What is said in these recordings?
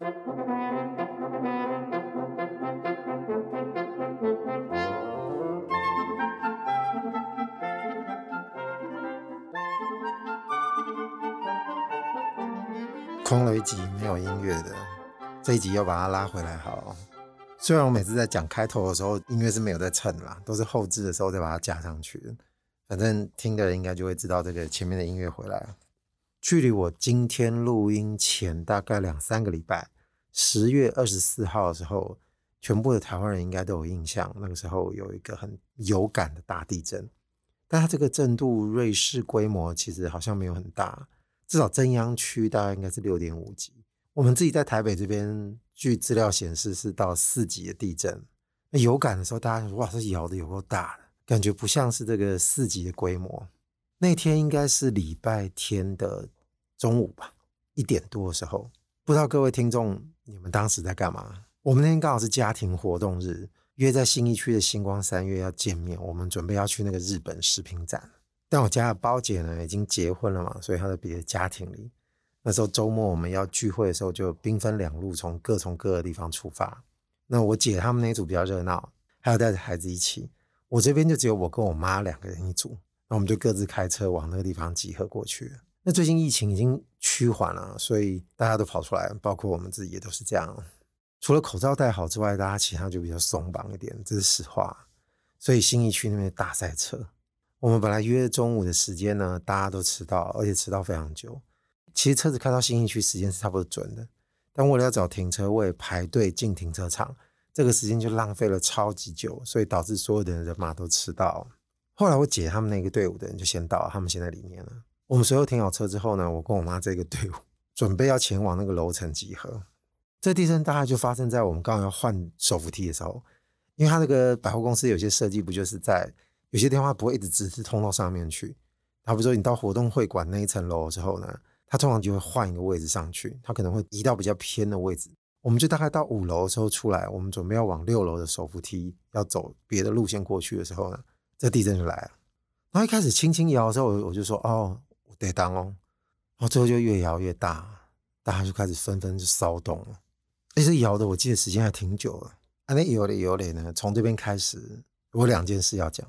空了一集没有音乐的，这一集又把它拉回来好。虽然我每次在讲开头的时候，音乐是没有在衬啦，都是后置的时候再把它加上去。反正听的人应该就会知道这个前面的音乐回来了。距离我今天录音前大概两三个礼拜，十月二十四号的时候，全部的台湾人应该都有印象，那个时候有一个很有感的大地震，但它这个震度瑞士规模其实好像没有很大。至少震央区大概应该是六点五级，我们自己在台北这边，据资料显示是到四级的地震。那有感的时候，大家哇，这摇的有够大的，感觉不像是这个四级的规模。那天应该是礼拜天的中午吧，一点多的时候，不知道各位听众你们当时在干嘛？我们那天刚好是家庭活动日，约在信义区的星光三月要见面，我们准备要去那个日本食品展。但我家的包姐呢，已经结婚了嘛，所以她在别的家庭里。那时候周末我们要聚会的时候，就兵分两路，从各从各的地方出发。那我姐他们那组比较热闹，还有带着孩子一起。我这边就只有我跟我妈两个人一组。那我们就各自开车往那个地方集合过去。那最近疫情已经趋缓了，所以大家都跑出来，包括我们自己也都是这样。除了口罩戴好之外，大家其他就比较松绑一点，这是实话。所以新义区那边大塞车。我们本来约中午的时间呢，大家都迟到，而且迟到非常久。其实车子开到新义区时间是差不多准的，但为了要找停车位排队进停车场，这个时间就浪费了超级久，所以导致所有的人马都迟到。后来我姐他们那个队伍的人就先到，他们先在里面了。我们随后停好车之后呢，我跟我妈这个队伍 准备要前往那个楼层集合。这地震大概就发生在我们刚刚要换手扶梯的时候，因为它那个百货公司有些设计不就是在。有些电话不会一直直直通到上面去，他比如说你到活动会馆那一层楼之后呢，他通常就会换一个位置上去，他可能会移到比较偏的位置。我们就大概到五楼的时候出来，我们准备要往六楼的手扶梯要走别的路线过去的时候呢，这地震就来了。然后一开始轻轻摇的时候，我就说哦，我得当哦，然后最后就越摇越大，大家就开始纷纷就骚动了。而且摇的我记得时间还挺久了。那摇的摇的呢，从这边开始，我有两件事要讲。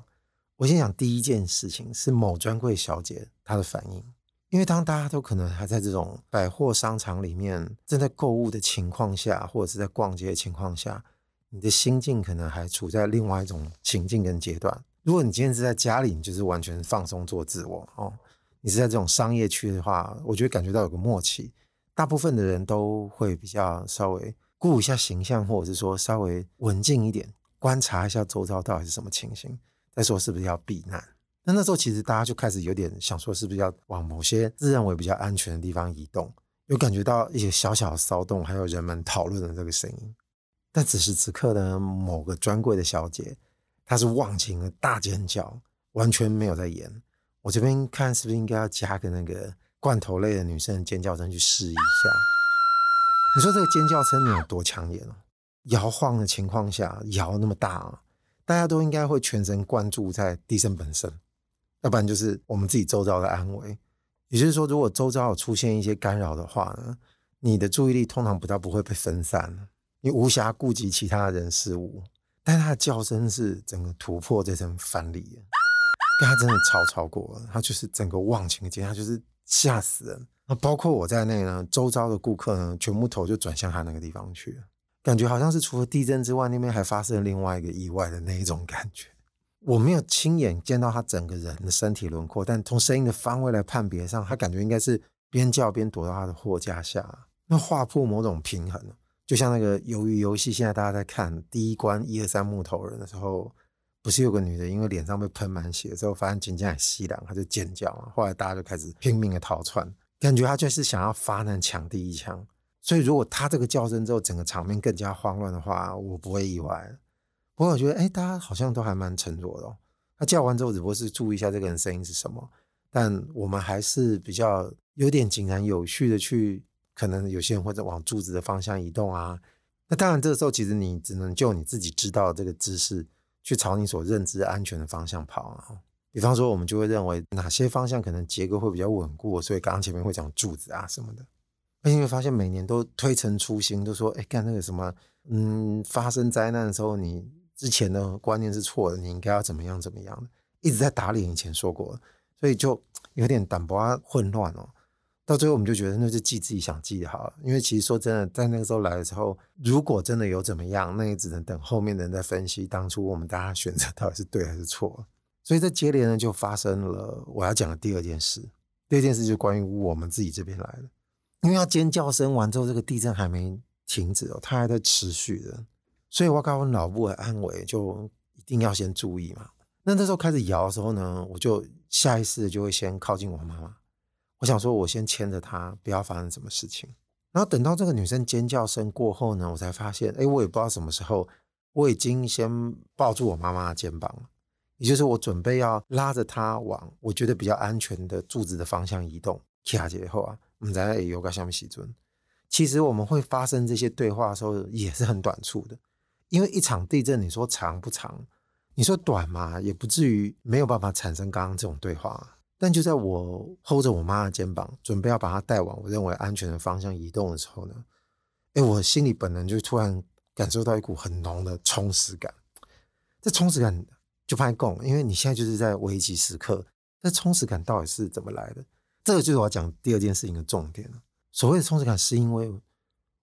我先讲第一件事情是某专柜小姐她的反应，因为当大家都可能还在这种百货商场里面正在购物的情况下，或者是在逛街的情况下，你的心境可能还处在另外一种情境跟阶段。如果你今天是在家里，你就是完全放松做自我哦。你是在这种商业区的话，我觉得感觉到有个默契，大部分的人都会比较稍微顾一下形象，或者是说稍微文静一点，观察一下周遭到底是什么情形。再说是不是要避难？那那时候其实大家就开始有点想说，是不是要往某些自认为比较安全的地方移动？有感觉到一些小小的骚动，还有人们讨论的这个声音。但此时此刻呢，某个专柜的小姐，他是忘情的大尖叫，完全没有在演。我这边看是不是应该要加个那个罐头类的女生的尖叫声去试一下？你说这个尖叫声有多抢眼哦？摇晃的情况下，摇那么大！大家都应该会全神贯注在地震本身，要不然就是我们自己周遭的安危。也就是说，如果周遭有出现一些干扰的话呢，你的注意力通常不到不会被分散，你无暇顾及其他的人事物。但是他的叫声是整个突破这层藩篱，跟他真的超超过了，他就是整个忘情的尖，他就是吓死人。那包括我在内呢，周遭的顾客呢，全部头就转向他那个地方去了。感觉好像是除了地震之外，那边还发生了另外一个意外的那一种感觉。我没有亲眼见到他整个人的身体轮廓，但从声音的方位来判别上，他感觉应该是边叫边躲到他的货架下，那划破某种平衡。就像那个鱿鱼游戏，现在大家在看第一关一二三木头人的时候，不是有个女的因为脸上被喷满血之后，发现紧张很凄凉，她就尖叫嘛。后来大家就开始拼命的逃窜，感觉她就是想要发难抢第一枪。所以，如果她这个叫声之后，整个场面更加慌乱的话，我不会意外。不过，我觉得，哎，大家好像都还蛮沉着的哦。他叫完之后，只不过是注意一下这个人声音是什么，但我们还是比较有点井然有序的去，可能有些人会在往柱子的方向移动啊。那当然，这个时候其实你只能就你自己知道的这个知识，去朝你所认知安全的方向跑啊。比方说，我们就会认为哪些方向可能结构会比较稳固，所以刚刚前面会讲柱子啊什么的。而且会发现每年都推陈出新，都说哎，干那个什么，嗯，发生灾难的时候，你之前的观念是错的，你应该要怎么样怎么样的，一直在打脸以前说过，所以就有点胆薄混乱哦。到最后我们就觉得那就记自己想记的好了，因为其实说真的，在那个时候来的时候，如果真的有怎么样，那也只能等后面的人在分析当初我们大家选择到底是对还是错。所以这接连呢就发生了我要讲的第二件事，第二件事就关于我们自己这边来的。因为要尖叫声完之后，这个地震还没停止哦，它还在持续的，所以我告诉脑部的安危就一定要先注意嘛。那那时候开始摇的时候呢，我就下意识就会先靠近我妈妈，我想说我先牵着她，不要发生什么事情。然后等到这个女生尖叫声过后呢，我才发现，哎，我也不知道什么时候，我已经先抱住我妈妈的肩膀了，也就是我准备要拉着她往我觉得比较安全的柱子的方向移动。卡以后啊。我们在有个下面洗尊，其实我们会发生这些对话的时候也是很短促的，因为一场地震，你说长不长？你说短嘛，也不至于没有办法产生刚刚这种对话。但就在我 hold 着我妈的肩膀，准备要把她带往我认为安全的方向移动的时候呢，哎，我心里本能就突然感受到一股很浓的充实感。这充实感就怕共，因为你现在就是在危急时刻，那充实感到底是怎么来的？这个就是我要讲第二件事情的重点。所谓的充实感，是因为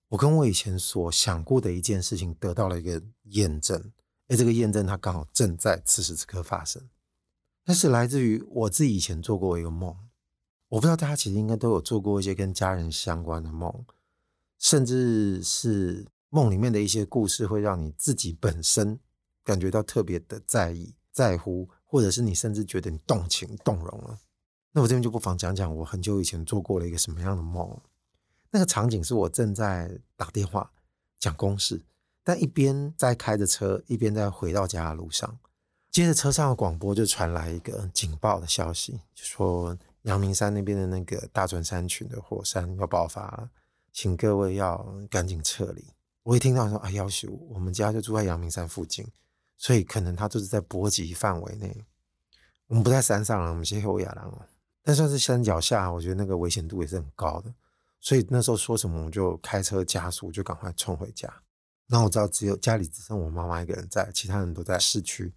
我跟我以前所想过的一件事情得到了一个验证，而这个验证它刚好正在此时此刻发生。那是来自于我自己以前做过一个梦。我不知道大家其实应该都有做过一些跟家人相关的梦，甚至是梦里面的一些故事，会让你自己本身感觉到特别的在意、在乎，或者是你甚至觉得你动情、动容了。那我这边就不妨讲讲我很久以前做过了一个什么样的梦。那个场景是我正在打电话讲公事，但一边在开着车，一边在回到家的路上。接着车上的广播就传来一个警报的消息，就说阳明山那边的那个大屯山群的火山要爆发了，请各位要赶紧撤离。我一听到说啊，要求我们家就住在阳明山附近，所以可能它就是在波及范围内。我们不在山上了，我们是后亚兰了。但算是山脚下，我觉得那个危险度也是很高的，所以那时候说什么我就开车加速，就赶快冲回家。那我知道只有家里只剩我妈妈一个人在，其他人都在市区。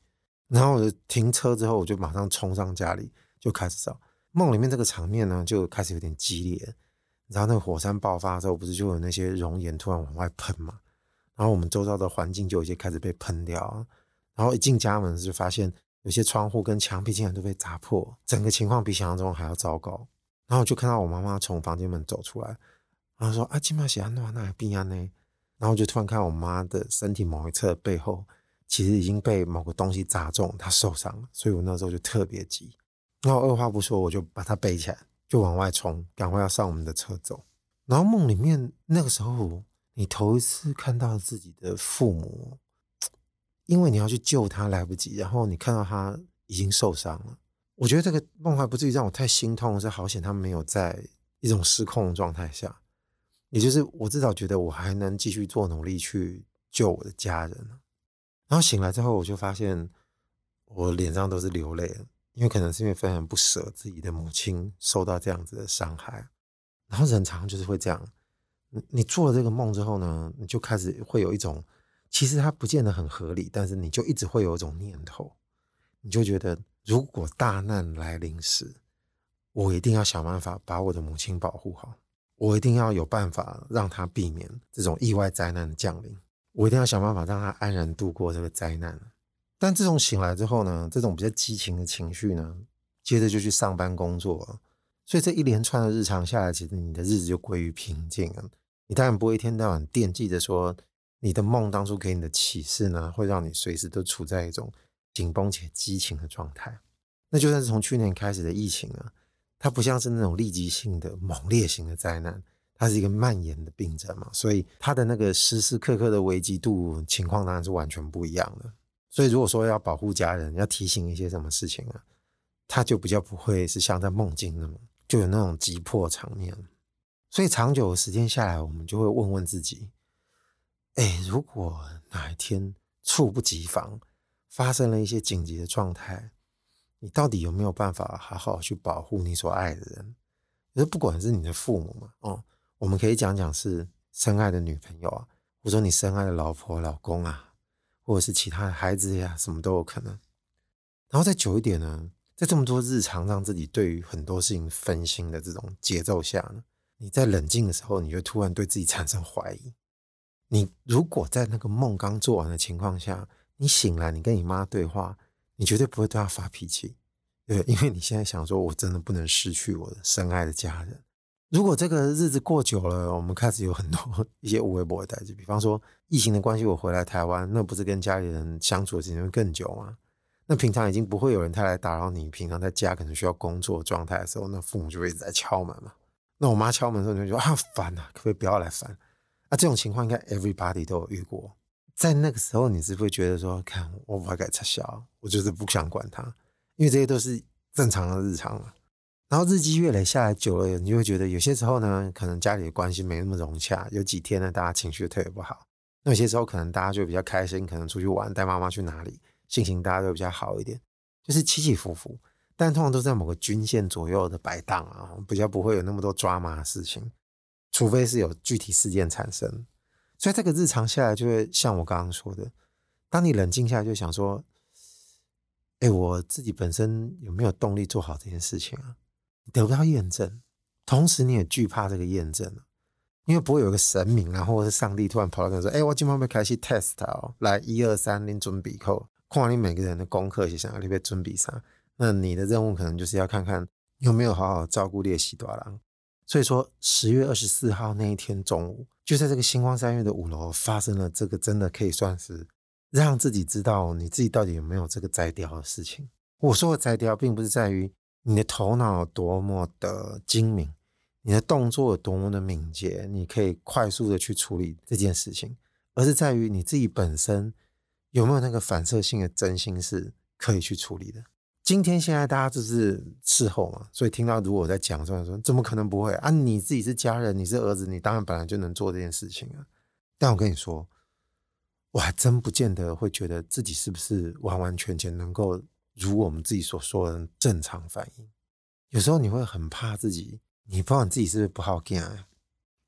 然后我就停车之后，我就马上冲上家里，就开始找。梦里面这个场面呢，就开始有点激烈。然后那个火山爆发之后，不是就有那些熔岩突然往外喷嘛？然后我们周遭的环境就有些开始被喷掉。然后一进家门就发现。有些窗户跟墙壁竟然都被砸破，整个情况比想象中还要糟糕。然后就看到我妈妈从房间门走出来，然后说：“啊，今晚写安诺那还病安呢？”然后我就突然看到我妈的身体某一侧背后，其实已经被某个东西砸中，他受伤了。所以我那时候就特别急，然后二话不说，我就把他背起来，就往外冲，赶快要上我们的车走。然后梦里面那个时候，你头一次看到自己的父母。因为你要去救他来不及，然后你看到他已经受伤了。我觉得这个梦还不至于让我太心痛，是好险他没有在一种失控的状态下，也就是我至少觉得我还能继续做努力去救我的家人。然后醒来之后，我就发现我脸上都是流泪，因为可能是因为非常不舍自己的母亲受到这样子的伤害。然后人常常就是会这样，你做了这个梦之后呢，你就开始会有一种。其实它不见得很合理，但是你就一直会有一种念头，你就觉得如果大难来临时，我一定要想办法把我的母亲保护好，我一定要有办法让她避免这种意外灾难的降临，我一定要想办法让他安然度过这个灾难。但自从醒来之后呢，这种比较激情的情绪呢，接着就去上班工作，所以这一连串的日常下来，其实你的日子就归于平静了。你当然不会一天到晚惦记着说。你的梦当初给你的启示呢，会让你随时都处在一种紧绷且激情的状态。那就算是从去年开始的疫情啊，它不像是那种立即性的猛烈型的灾难，它是一个蔓延的病症嘛，所以它的那个时时刻刻的危机度情况当然是完全不一样的。所以如果说要保护家人，要提醒一些什么事情啊，它就比较不会是像在梦境那么就有那种急迫场面。所以长久的时间下来，我们就会问问自己。哎，如果哪一天猝不及防发生了一些紧急的状态，你到底有没有办法好好去保护你所爱的人？就是不管是你的父母嘛，哦，我们可以讲讲是深爱的女朋友啊，或者说你深爱的老婆、老公啊，或者是其他的孩子呀，什么都有可能。然后再久一点呢，在这么多日常让自己对于很多事情分心的这种节奏下呢，你在冷静的时候，你就突然对自己产生怀疑。你如果在那个梦刚做完的情况下，你醒来，你跟你妈对话，你绝对不会对她发脾气，对，因为你现在想说，我真的不能失去我的深爱的家人。如果这个日子过久了，我们开始有很多 一些无微不的代志，比方说疫情的关系，我回来台湾，那不是跟家里人相处的时间会更久吗？那平常已经不会有人太来打扰你，平常在家可能需要工作状态的时候，那父母就会一直在敲门嘛。那我妈敲门的时候，你就说啊烦啊，可不可以不要来烦？啊，这种情况应该 everybody 都有遇过。在那个时候，你是不是会觉得说，看我不该撤销，我就是不想管他，因为这些都是正常的日常嘛。然后日积月累下来久了，你就会觉得有些时候呢，可能家里的关系没那么融洽，有几天呢，大家情绪特别不好。那有些时候可能大家就比较开心，可能出去玩，带妈妈去哪里。心情大家都比较好一点，就是起起伏伏，但通常都在某个均线左右的摆荡啊，比较不会有那么多抓马的事情，除非是有具体事件产生。所以这个日常下来，就会像我刚刚说的，当你冷静下来，就想说，哎，我自己本身有没有动力做好这件事情啊？得不到验证，同时你也惧怕这个验证，因为不会有一个神明啊，或者是上帝突然跑来跟你说，哎，我今晚要开始 test 哦，来一二三，你准备扣。看完你每个人的功课，就想要你被准备啥？那你的任务可能就是要看看有没有好好照顾列西多郎。所以说，十月二十四号那一天中午，就在这个星光三月的五楼发生了这个真的可以算是让自己知道你自己到底有没有这个摘掉的事情。我说的摘掉，并不是在于你的头脑有多么的精明，你的动作有多么的敏捷，你可以快速的去处理这件事情，而是在于你自己本身。有没有那个反射性的真心是可以去处理的？今天现在大家就是事后嘛，所以听到如果我在讲这样说，怎么可能不会啊？你自己是家人，你是儿子，你当然本来就能做这件事情啊。但我跟你说，我还真不见得会觉得自己是不是完完全全能够如我们自己所说的正常反应。有时候你会很怕自己，你不知道你自己是不是不好干啊？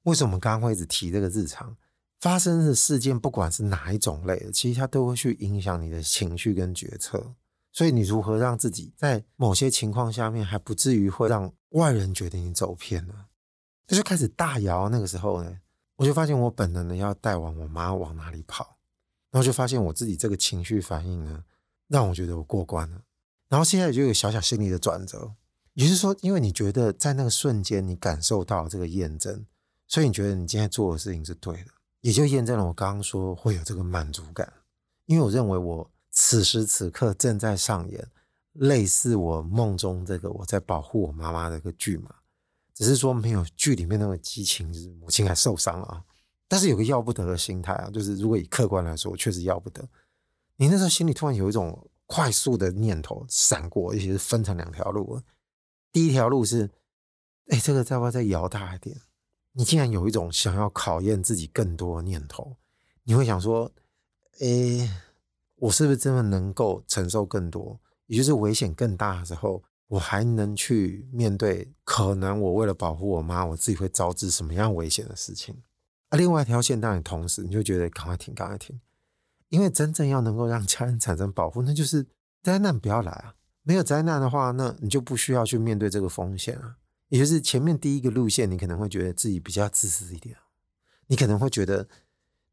为什么我们刚刚会一直提这个日常？发生的事件，不管是哪一种类的，其实它都会去影响你的情绪跟决策。所以，你如何让自己在某些情况下面还不至于会让外人觉得你走偏了？这就开始大摇。那个时候呢，我就发现我本能的要带往我妈往哪里跑，然后就发现我自己这个情绪反应呢，让我觉得我过关了。然后现在就有小小心理的转折，也是说，因为你觉得在那个瞬间你感受到这个验证，所以你觉得你今天做的事情是对的。也就验证了我刚刚说会有这个满足感，因为我认为我此时此刻正在上演类似我梦中这个我在保护我妈妈的一个剧嘛，只是说没有剧里面那么激情，就是母亲还受伤了啊。但是有个要不得的心态啊，就是如果以客观来说，我确实要不得。你那时候心里突然有一种快速的念头闪过，尤其是分成两条路。第一条路是，哎，这个要不要再摇大一点？你竟然有一种想要考验自己更多的念头，你会想说：“诶，我是不是真的能够承受更多？也就是危险更大的时候，我还能去面对可能我为了保护我妈，我自己会招致什么样危险的事情？”啊，另外一条线，当然同时你就觉得赶快停，赶快停，因为真正要能够让家人产生保护，那就是 灾难不要来啊！没有灾难的话，那你就不需要去面对这个风险啊。也就是前面第一个路线，你可能会觉得自己比较自私一点，你可能会觉得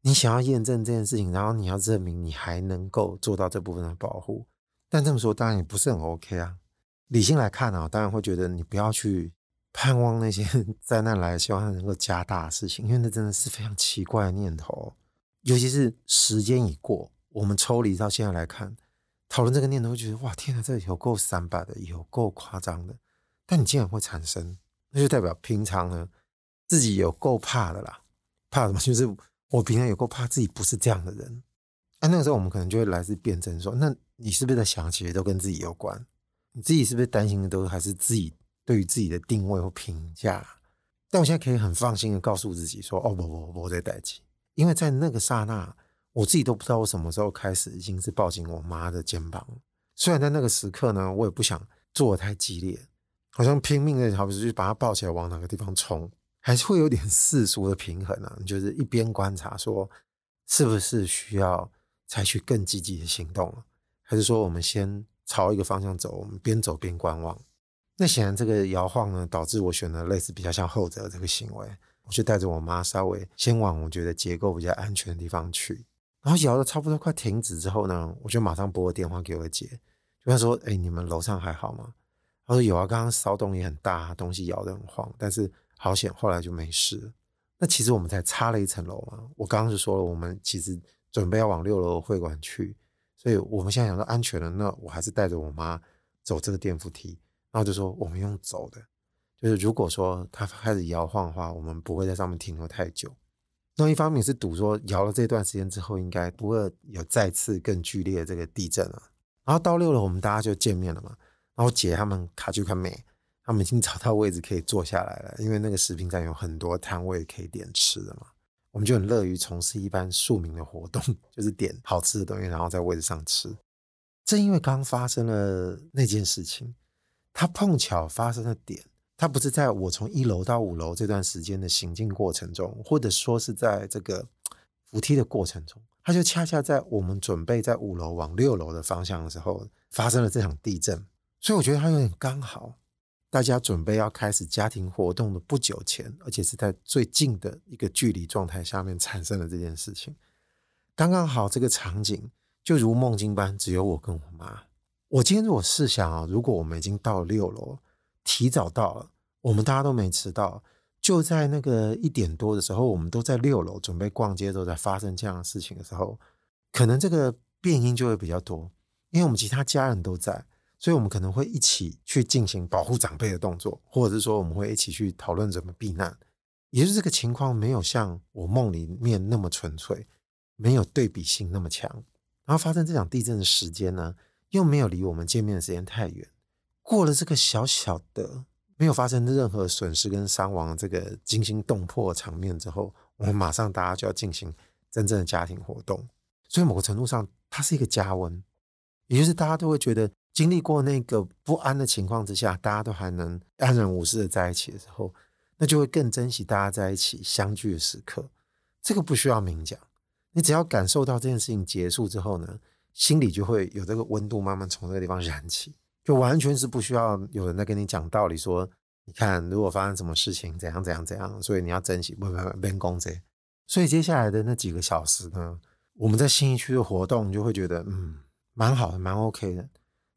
你想要验证这件事情，然后你要证明你还能够做到这部分的保护，但这么说当然也不是很 OK 啊。理性来看啊，当然会觉得你不要去盼望那些 灾难来，希望它能够加大事情，因为那真的是非常奇怪的念头。尤其是时间已过，我们抽离到现在来看，讨论这个念头，会觉得哇，天哪，这有够三八的，有够夸张的。但你竟然会产生，那就代表平常呢自己有够怕的啦，怕什么？就是我平常有够怕自己不是这样的人。啊，那个时候我们可能就会来自辩证说，那你是不是在想，其实都跟自己有关？你自己是不是担心的都还是自己对于自己的定位或评价？但我现在可以很放心的告诉自己说，哦不不不，我在待机，因为在那个刹那，我自己都不知道我什么时候开始已经是抱紧我妈的肩膀。虽然在那个时刻呢，我也不想做得太激烈。好像拼命的，好比是把他抱起来往哪个地方冲，还是会有点 世俗的平衡啊，就是一边观察说是不是需要采取更积极的行动了，还是说我们先朝一个方向走，我们边走边观望。那显然这个摇晃呢，导致我选了类似比较像后者的这个行为，我就带着我妈稍微先往我觉得结构比较安全的地方去。然后摇的差不多快停止之后呢，我就马上拨个电话给我姐，就她说：“哎，你们楼上还好吗？”她说：“有啊，刚刚骚动也很大，东西摇得很晃，但是好险，后来就没事。”那其实我们才差了一层楼嘛。我刚刚就说了，我们其实准备要往六楼会馆去，所以我们现在想到安全了，那我还是带着我妈走这个电扶梯。然后就说我们用走的，就是如果说它开始摇晃的话，我们不会在上面停留太久。那一方面是赌说摇了这段时间之后，应该不会有再次更剧烈的这个地震了。然后到六楼，我们大家就见面了嘛。然后姐他们卡去看美，他们已经找到位置可以坐下来了，因为那个食品站有很多摊位可以点吃的嘛。我们就很乐于从事一般庶民的活动，就是点好吃的东西，然后在位置上吃。正因为刚发生了那件事情。它碰巧发生的点，它不是在我从一楼到五楼这段时间的行进过程中，或者说是在这个扶梯的过程中，它就恰恰在我们准备在五楼往六楼的方向的时候发生了这场地震。所以我觉得它有点刚好，大家准备要开始家庭活动的不久前，而且是在最近的一个距离状态下面产生了这件事情，刚刚好这个场景就如梦境般，只有我跟我妈。我今天如果试想啊，如果我们已经到了六楼，提早到了，我们大家都没迟到，就在那个一点多的时候，我们都在六楼准备逛街的时候，在发生这样的事情的时候，可能这个变音就会比较多，因为我们其他家人都在，所以我们可能会一起去进行保护长辈的动作，或者是说我们会一起去讨论怎么避难，也就是这个情况没有像我梦里面那么纯粹，没有对比性那么强，然后发生这场地震的时间呢，又没有离我们见面的时间太远，过了这个小小的没有发生任何损失跟伤亡这个惊心动魄的场面之后，我们马上大家就要进行真正的家庭活动，所以某个程度上它是一个加温，也就是大家都会觉得经历过那个不安的情况之下，大家都还能安然无事的在一起的时候，那就会更珍惜大家在一起相聚的时刻。这个不需要明讲，你只要感受到这件事情结束之后呢，心里就会有这个温度慢慢从这个地方燃起，就完全是不需要有人在跟你讲道理，说你看如果发生什么事情怎样怎样怎样，所以你要珍惜，不不不，别攻击。所以接下来的那几个小时呢，我们在新义区的活动就会觉得嗯蛮好的，蛮 OK 的。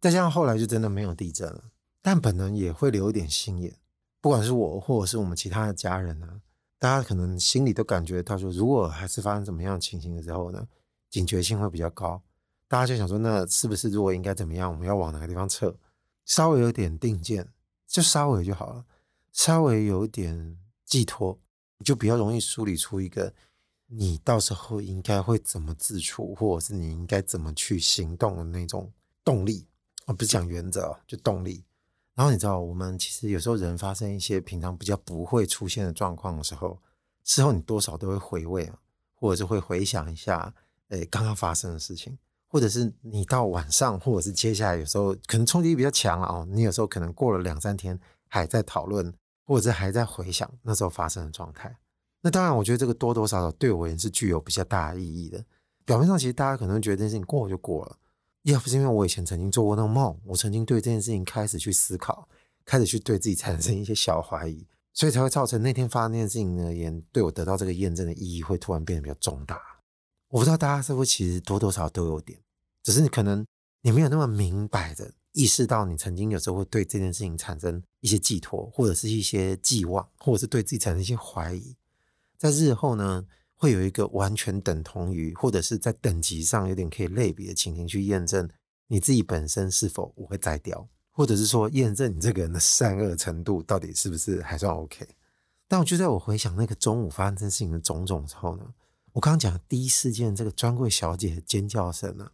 再加上后来就真的没有地震了，但本能也会留一点心眼，不管是我或者是我们其他的家人呢，大家可能心里都感觉到说，如果还是发生什么样的情形的时候呢，警觉性会比较高。大家就想说，那是不是如果应该怎么样？我们要往哪个地方撤？稍微有点定见，就稍微就好了。稍微有点寄托，就比较容易梳理出一个你到时候应该会怎么自处，或者是你应该怎么去行动的那种动力。我不是讲原则，就动力。然后你知道，我们其实有时候人发生一些平常比较不会出现的状况的时候，事后你多少都会回味啊，或者是会回想一下，诶，刚刚发生的事情。或者是你到晚上，或者是接下来，有时候可能冲击力比较强了哦。你有时候可能过了两三天，还在讨论，或者是还在回想那时候发生的状态。那当然，我觉得这个多多少少对我而言是具有比较大的意义的。表面上，其实大家可能觉得这件事情过就过了，要不是因为我以前曾经做过那个梦，我曾经对这件事情开始去思考，开始去对自己产生一些小怀疑，所以才会造成那天发生那件事情而言，对我得到这个验证的意义会突然变得比较重大。我不知道大家是不是其实多多少少都有点。只是你可能你没有那么明白的意识到，你曾经有时候会对这件事情产生一些寄托，或者是一些寄望，或者是对自己产生一些怀疑，在日后呢，会有一个完全等同于，或者是在等级上有点可以类比的情形去验证你自己本身是否我会再掉，或者是说验证你这个人的善恶程度到底是不是还算 OK。但我就在我回想那个中午发生这件事情的种种之后呢，我刚刚讲第一事件这个专柜小姐的尖叫声呢。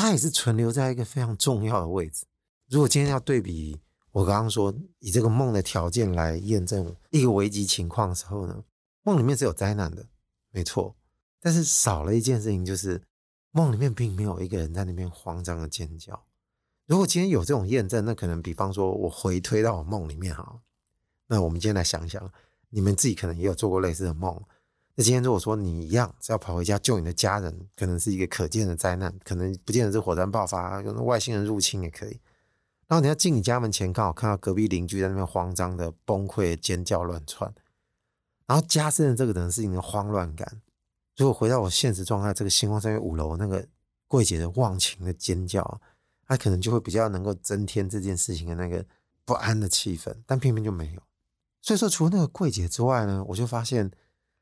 它也是存留在一个非常重要的位置。如果今天要对比我刚刚说以这个梦的条件来验证一个危机情况的时候呢，梦里面是有灾难的，没错。但是少了一件事情，就是梦里面并没有一个人在那边慌张的尖叫。如果今天有这种验证，那可能比方说我回推到我梦里面哈，那我们今天来想想，你们自己可能也有做过类似的梦。那今天如果说你一样是要跑回家救你的家人，可能是一个可见的灾难，可能不见得是火山爆发，可能外星人入侵也可以。然后你要进你家门前，刚好看到隔壁邻居在那边慌张的崩溃、尖叫、乱窜，然后加深了这个人事情的慌乱感。如果回到我现实状态，这个星光三越五楼那个柜姐的忘情的尖叫，她可能就会比较能够增添这件事情的那个不安的气氛，但偏偏就没有。所以说，除了那个柜姐之外呢，我就发现，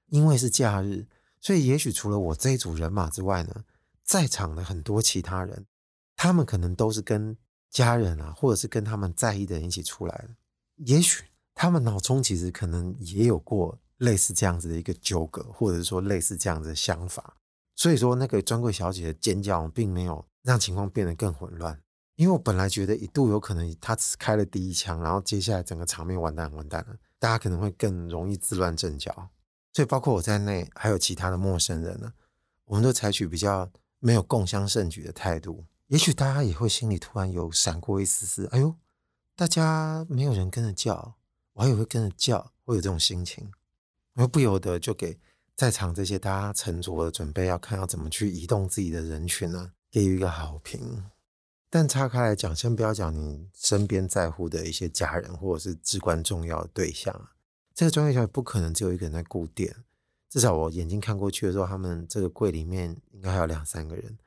因为是假日，所以也许除了我这一组人马之外呢，在场的很多其他人，他们可能都是跟家人啊，或者是跟他们在意的人一起出来的。也许他们脑中其实可能也有过。类似这样子的一个纠葛，或者是说类似这样子的想法，所以说那个专柜小姐的尖叫并没有让情况变得更混乱。因为我本来觉得一度有可能她只开了第一枪，然后接下来整个场面完蛋完蛋了，大家可能会更容易自乱阵脚。所以包括我在内，还有其他的陌生人呢，我们都采取比较没有共襄盛举的态度。也许大家也会心里突然有闪过一丝丝，哎呦，大家没有人跟着叫，我还以为会跟着叫，会有这种心情。我又不由得就给在场这些大家沉着的准备要看要怎么去移动自己的人群呢，给予一个好评。但岔开来讲，先不要讲你身边在乎的一些家人或者是至关重要的对象，这个专柜小姐不可能只有一个人在顾店。至少我眼睛看过去的时候，他们这个柜里面应该还有两三个人，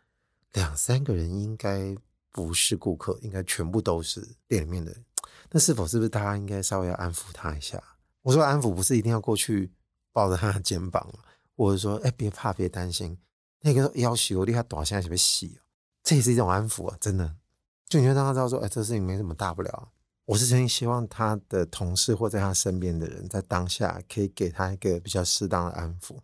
两三个人应该不是顾客，应该全部都是店里面的。那是否是不是大家应该稍微要安抚他一下？我说安抚不是一定要过去。抱着他的肩膀，或者说：“哎，别怕，别担心。”那个要求立刻躲下来，准备洗。这也是一种安抚啊，真的。就你会让他知道说：“哎，这事情没什么大不了。”我是真心希望他的同事或在他身边的人，在当下可以给他一个比较适当的安抚，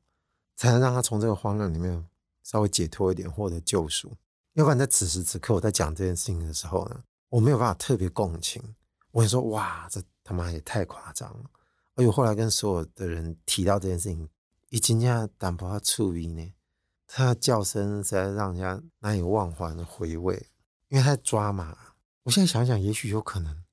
才能让他从这个慌乱里面稍微解脱一点，获得救赎。要不然在此时此刻我在讲这件事情的时候呢，我没有办法特别共情。我会说：“哇，这他妈也太夸张了。”而且，后来跟所有的人提到这件事情，已经要胆不怕触鼻呢。他的叫声实在让人家难以忘怀的回味，因为他抓马。我现在想想，也许有可能，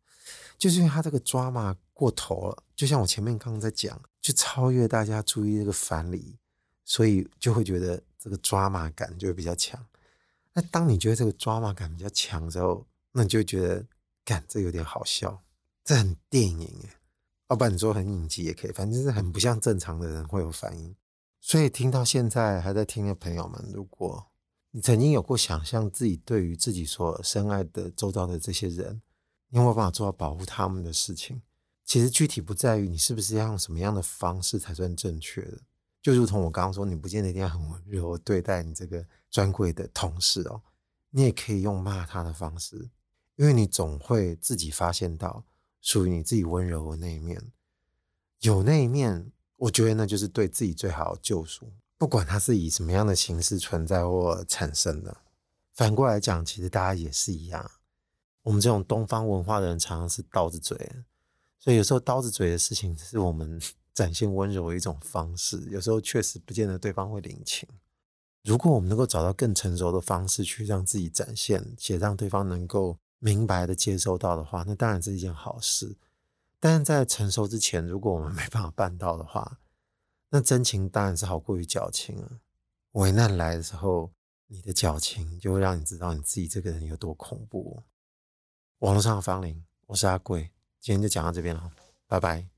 就是因为他这个抓马过头了，就像我前面刚刚在讲，就超越大家注意这个藩篱，所以就会觉得这个抓马感就会比较强。那当你觉得这个抓马感比较强之后，那你就觉得，干，这有点好笑，这很电影哎。老板，你说很应激也可以，反正是很不像正常的人会有反应。所以听到现在还在听的朋友们，如果你曾经有过想象自己对于自己所深爱的周遭的这些人，你有没有办法做到保护他们的事情？其实具体不在于你是不是要用什么样的方式才算正确的。就如同我刚刚说，你不见得一定要很温柔对待你这个专柜的同事哦，你也可以用骂他的方式，因为你总会自己发现到。属于你自己温柔的那一面，有那一面，我觉得那就是对自己最好的救赎。不管它是以什么样的形式存在或产生的。反过来讲，其实大家也是一样。我们这种东方文化的人，常常是刀子嘴，所以有时候刀子嘴的事情，是我们 展现温柔的一种方式。有时候确实不见得对方会领情。如果我们能够找到更成熟的方式去让自己展现，且让对方能够。明白的接收到的话，那当然是一件好事。但是在成熟之前，如果我们没办法办到的话，那真情当然是好过于矫情了。危难来的时候，你的矫情就会让你知道你自己这个人有多恐怖。网络上的芳龄，我是阿贵，今天就讲到这边了，拜拜。